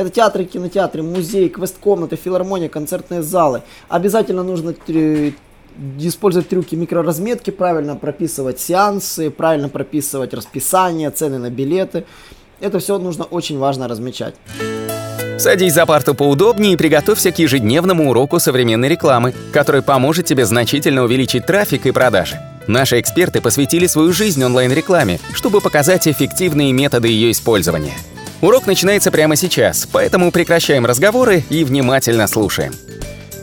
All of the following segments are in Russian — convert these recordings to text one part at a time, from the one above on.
Это театры, кинотеатры, музей, квест-комнаты, филармония, концертные залы. Обязательно нужно использовать трюки микроразметки, правильно прописывать сеансы, правильно прописывать расписание, цены на билеты. Это все нужно очень важно размечать. Садись за парту поудобнее и приготовься к ежедневному уроку современной рекламы, который поможет тебе значительно увеличить трафик и продажи. Наши эксперты посвятили свою жизнь онлайн-рекламе, чтобы показать эффективные методы ее использования. Урок начинается прямо сейчас, поэтому прекращаем разговоры и внимательно слушаем.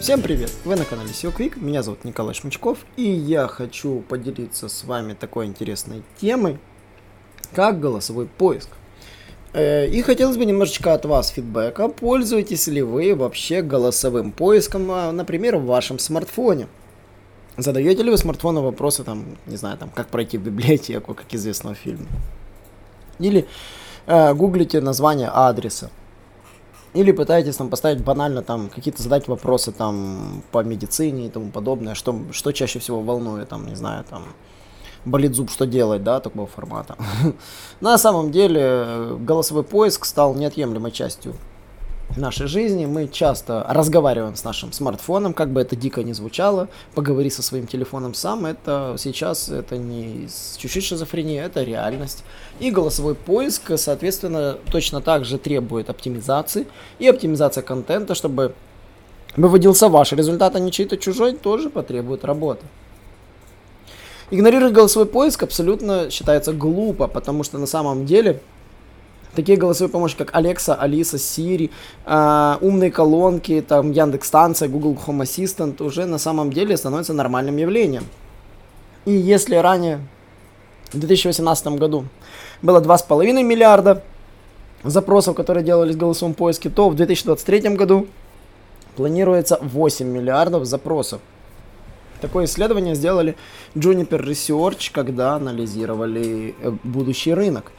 Всем привет! Вы на канале SEO Quick, меня зовут Николай Шмычков, и я хочу поделиться с вами такой интересной темой, как голосовой поиск. Э, и хотелось бы немножечко от вас фидбэка, пользуетесь ли вы вообще голосовым поиском, а, например, в вашем смартфоне. Задаете ли вы смартфону вопросы, там, не знаю, там, как пройти в библиотеку, как известного фильма? Или э, гуглите название адреса. Или пытаетесь там поставить банально там какие-то задать вопросы там по медицине и тому подобное, что, что чаще всего волнует, там, не знаю, там, болит зуб, что делать, да, такого формата. На самом деле э, голосовой поиск стал неотъемлемой частью нашей жизни. Мы часто разговариваем с нашим смартфоном, как бы это дико не звучало. Поговори со своим телефоном сам. Это сейчас это не чуть-чуть шизофрения, это реальность. И голосовой поиск, соответственно, точно так же требует оптимизации. И оптимизация контента, чтобы выводился ваш результат, а не чей-то чужой, тоже потребует работы. Игнорировать голосовой поиск абсолютно считается глупо, потому что на самом деле такие голосовые помощники, как Alexa, Алиса, Siri, э, умные колонки, там Яндекс станция, Google Home Assistant уже на самом деле становятся нормальным явлением. И если ранее в 2018 году было 2,5 миллиарда запросов, которые делались в голосовом поиске, то в 2023 году планируется 8 миллиардов запросов. Такое исследование сделали Juniper Research, когда анализировали э, будущий рынок.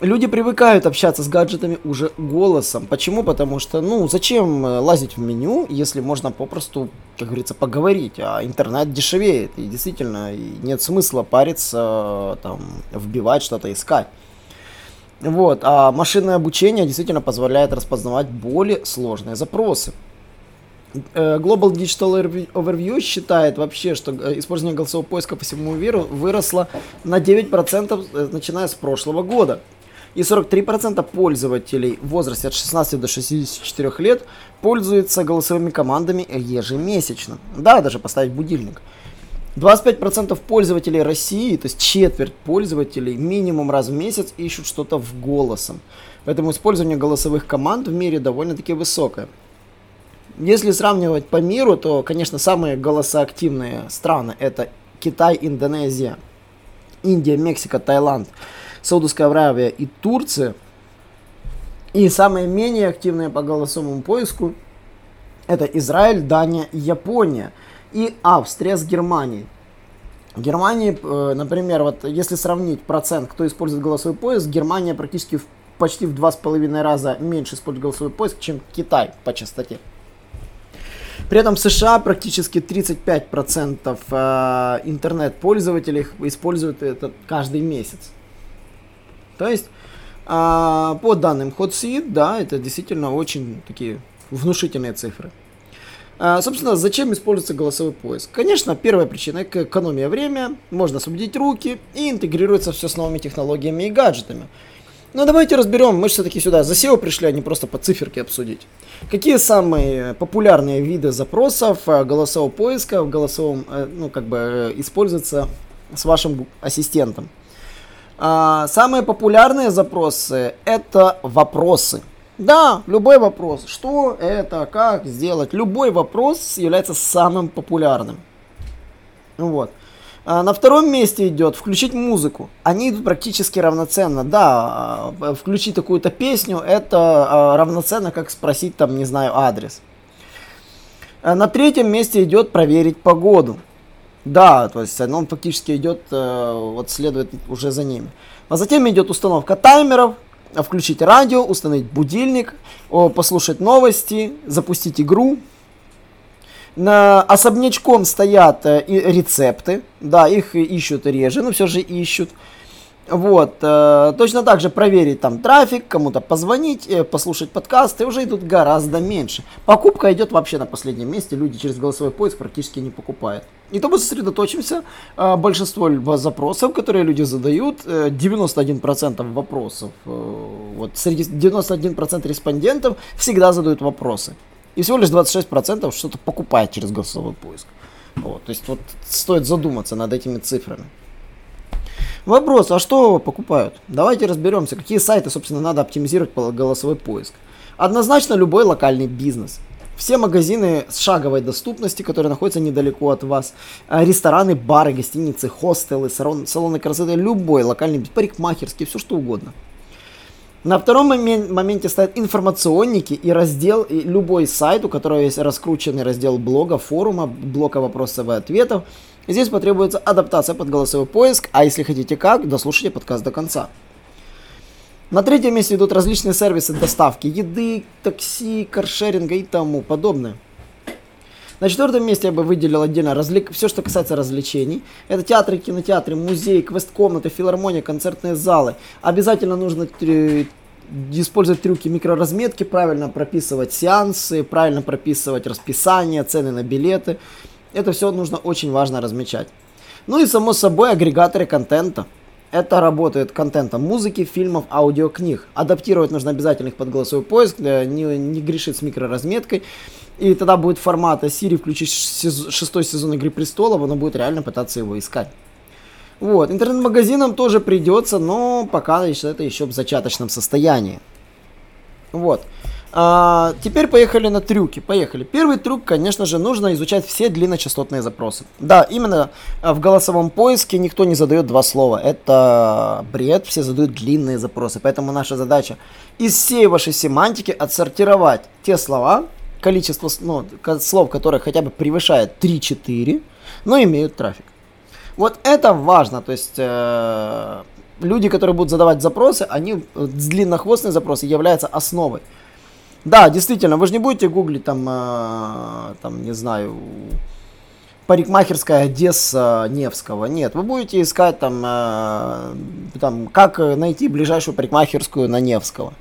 Люди привыкают общаться с гаджетами уже голосом. Почему? Потому что, ну, зачем э, лазить в меню, если можно попросту, как говорится, поговорить, а интернет дешевеет. И действительно, нет смысла париться, там, вбивать что-то, искать. Вот, а машинное обучение действительно позволяет распознавать более сложные запросы. Э, Global Digital Overview считает вообще, что э, использование голосового поиска по всему миру выросло на 9% э, начиная с прошлого года. И 43% пользователей в возрасте от 16 до 64 лет пользуются голосовыми командами ежемесячно. Да, даже поставить будильник. 25% пользователей России, то есть четверть пользователей, минимум раз в месяц ищут что-то в голосом. Поэтому использование голосовых команд в мире довольно-таки высокое. Если сравнивать по миру, то, конечно, самые голосоактивные страны это Китай, Индонезия, Индия, Мексика, Таиланд, Саудовская Аравия и Турция. И самые менее активные по голосовому поиску это Израиль, Дания, Япония и Австрия с Германией. В Германии, э, например, вот если сравнить процент, кто использует голосовой поиск, Германия практически в, почти в два с половиной раза меньше использует голосовой поиск, чем Китай по частоте. При этом в США практически 35% э, интернет-пользователей используют это каждый месяц. То есть, э, по данным HotSuite, да, это действительно очень такие внушительные цифры. А, собственно, зачем используется голосовой поиск? Конечно, первая причина – экономия времени, можно освободить руки и интегрируется все с новыми технологиями и гаджетами. Но давайте разберем, мы все-таки сюда за SEO пришли, а не просто по циферке обсудить. Какие самые популярные виды запросов э, голосового поиска в голосовом, э, ну, как бы, э, используются с вашим ассистентом? А, самые популярные запросы – это вопросы. Да, любой вопрос. Что это, как сделать. Любой вопрос является самым популярным. Вот. А на втором месте идет включить музыку. Они идут практически равноценно. Да, а, включить какую-то песню, это а, равноценно, как спросить там, не знаю, адрес. На третьем месте идет проверить погоду. Да, то есть он фактически идет, э, вот следует уже за ними. А затем идет установка таймеров, включить радио, установить будильник, послушать новости, запустить игру, на особнячком стоят э, рецепты, да, их ищут реже, но все же ищут. Вот, э, точно так же проверить там трафик, кому-то позвонить, э, послушать подкасты уже идут гораздо меньше. Покупка идет вообще на последнем месте, люди через голосовой поиск практически не покупают. И то мы сосредоточимся, э, большинство запросов, которые люди задают, э, 91% вопросов, вот среди 91% респондентов всегда задают вопросы. И всего лишь 26% что-то покупает через голосовой поиск. Вот, то есть вот стоит задуматься над этими цифрами. Вопрос, а что покупают? Давайте разберемся, какие сайты, собственно, надо оптимизировать по голосовой поиск. Однозначно любой локальный бизнес. Все магазины с шаговой доступности, которые находятся недалеко от вас, а, рестораны, бары, гостиницы, хостелы, салоны красоты, любой локальный парикмахерский, все что угодно. На втором моменте стоят информационники и раздел, и любой сайт, у которого есть раскрученный раздел блога, форума, блока вопросов и ответов, Здесь потребуется адаптация под голосовой поиск, а если хотите как, дослушайте подкаст до конца. На третьем месте идут различные сервисы доставки еды, такси, каршеринга и тому подобное. На четвертом месте я бы выделил отдельно развлек... все, что касается развлечений. Это театры, кинотеатры, музеи, квест-комнаты, филармония, концертные залы. Обязательно нужно использовать трюки микроразметки, правильно прописывать сеансы, правильно прописывать расписание, цены на билеты. Это все нужно очень важно размечать. Ну и само собой агрегаторы контента. Это работает контентом музыки, фильмов, аудиокниг. Адаптировать нужно обязательно их под голосовой поиск, не, не грешит с микроразметкой. И тогда будет формата Siri включить шестой сезон Игры Престолов, она будет реально пытаться его искать. Вот, интернет-магазинам тоже придется, но пока это еще в зачаточном состоянии. Вот. А, теперь поехали на трюки. Поехали. Первый трюк, конечно же, нужно изучать все длинночастотные запросы. Да, именно а, в голосовом поиске никто не задает два слова. Это бред, все задают длинные запросы. Поэтому наша задача из всей вашей семантики отсортировать те слова, количество ну, слов, которые хотя бы превышает 3-4, но имеют трафик. Вот это важно. То есть... Э, люди, которые будут задавать запросы, они э, длиннохвостные запросы являются основой. Да, действительно, вы же не будете гуглить там, э, там, не знаю, парикмахерская Одесса Невского. Нет, вы будете искать там, э, там, как найти ближайшую парикмахерскую на Невского.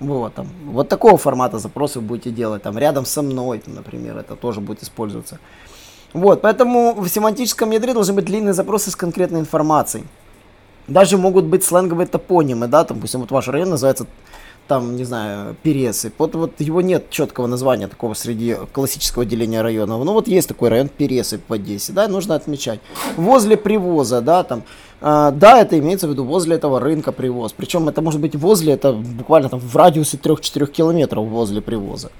Вот, там, вот такого формата запросов будете делать, там, рядом со мной, там, например, это тоже будет использоваться. Вот, поэтому в семантическом ядре должны быть длинные запросы с конкретной информацией. Даже могут быть сленговые топонимы, да, там, допустим, вот ваш район называется там, не знаю, Пересы. Вот, вот его нет четкого названия такого среди классического деления районов. Ну вот есть такой район Пересы в Одессе, да, нужно отмечать. Возле привоза, да, там, э, да, это имеется в виду возле этого рынка привоз. Причем это может быть возле, это буквально там в радиусе 3-4 километров возле привоза.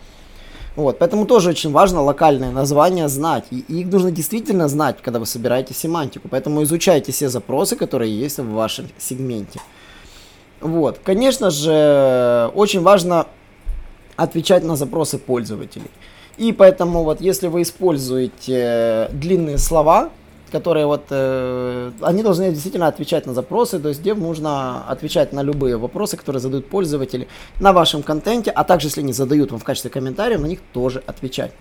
Вот, поэтому тоже очень важно локальные названия знать. И их нужно действительно знать, когда вы собираете семантику. Поэтому изучайте все запросы, которые есть в вашем сегменте. Вот, конечно же, очень важно отвечать на запросы пользователей. И поэтому вот если вы используете длинные слова, которые вот, э, они должны действительно отвечать на запросы, то есть где нужно отвечать на любые вопросы, которые задают пользователи на вашем контенте, а также если они задают вам в качестве комментариев, на них тоже отвечать.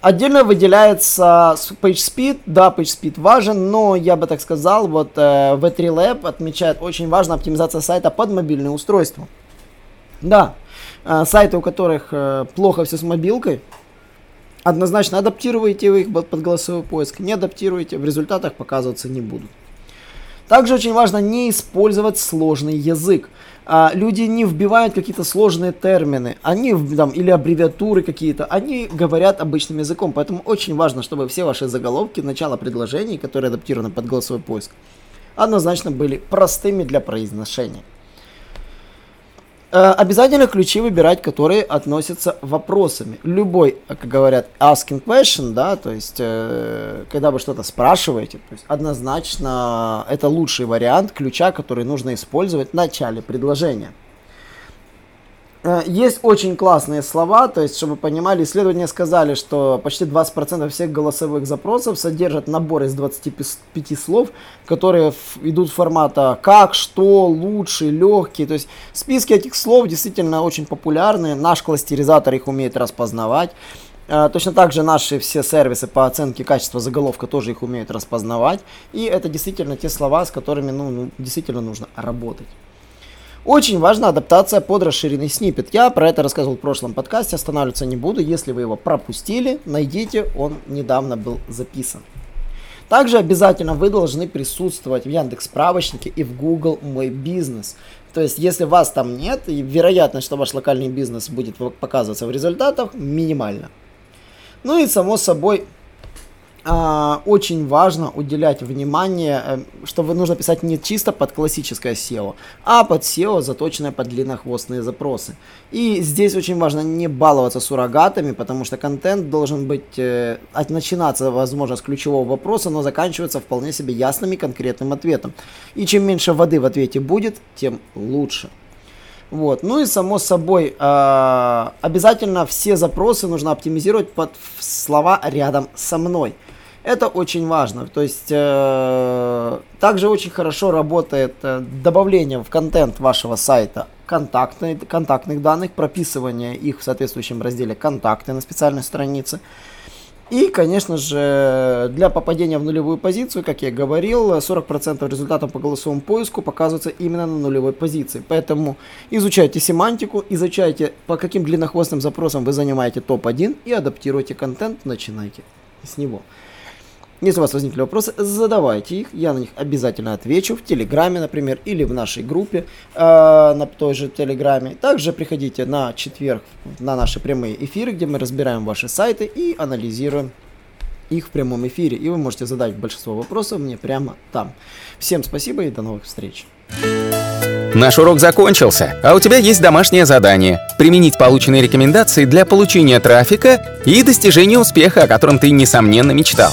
Отдельно выделяется PageSpeed. Да, PageSpeed важен, но я бы так сказал, вот э, V3 Lab отмечает очень важно оптимизация сайта под мобильное устройство. Да, э, сайты, у которых э, плохо все с мобилкой, однозначно адаптируйте вы их под голосовой поиск, не адаптируйте, в результатах показываться не будут. Также очень важно не использовать сложный язык. А, люди не вбивают какие-то сложные термины, они там, или аббревиатуры какие-то, они говорят обычным языком. Поэтому очень важно, чтобы все ваши заголовки, начало предложений, которые адаптированы под голосовой поиск, однозначно были простыми для произношения. Э, обязательно ключи выбирать, которые относятся вопросами. Любой, как говорят, asking question, да, то есть, э, когда вы что-то спрашиваете, то есть, однозначно это лучший вариант ключа, который нужно использовать в начале предложения. Э, есть очень классные слова, то есть, чтобы понимали, исследования сказали, что почти 20% всех голосовых запросов содержат набор из 25 слов, которые идут формата как, что, лучше, легкий. То есть списки этих слов действительно очень популярны, наш кластеризатор их умеет распознавать. А, точно так же наши все сервисы по оценке качества заголовка тоже их умеют распознавать. И это действительно те слова, с которыми ну, ну, действительно нужно работать. Очень важна адаптация под расширенный снипет. Я про это рассказывал в прошлом подкасте, останавливаться не буду. Если вы его пропустили, найдите, он недавно был записан. Также обязательно вы должны присутствовать в Яндекс справочнике и в Google Мой бизнес. То есть, если вас там нет, вероятность, что ваш локальный бизнес будет показываться в результатах, минимальна. Ну и само собой, очень важно уделять внимание, э, что нужно писать не чисто под классическое SEO, а под SEO, заточенное под длиннохвостные запросы. И здесь очень важно не баловаться суррогатами, потому что контент должен быть, э, начинаться, возможно, с ключевого вопроса, но заканчиваться вполне себе ясным и конкретным ответом. И чем меньше воды в ответе будет, тем лучше. Вот. Ну и само собой, э, обязательно все запросы нужно оптимизировать под слова рядом со мной. Это очень важно. То есть э, также очень хорошо работает э, добавление в контент вашего сайта контактных данных, прописывание их в соответствующем разделе контакты на специальной странице. И, конечно же, для попадения в нулевую позицию, как я говорил, 40% результатов по голосовому поиску показываются именно на нулевой позиции. Поэтому изучайте семантику, изучайте, по каким длиннохвостным запросам вы занимаете топ-1 и адаптируйте контент, начинайте с него. Если у вас возникли вопросы, задавайте их, я на них обязательно отвечу в Телеграме, например, или в нашей группе э, на той же Телеграме. Также приходите на четверг на наши прямые эфиры, где мы разбираем ваши сайты и анализируем их в прямом эфире. И вы можете задать большинство вопросов мне прямо там. Всем спасибо и до новых встреч. Наш урок закончился, а у тебя есть домашнее задание – применить полученные рекомендации для получения трафика и достижения успеха, о котором ты, несомненно, мечтал.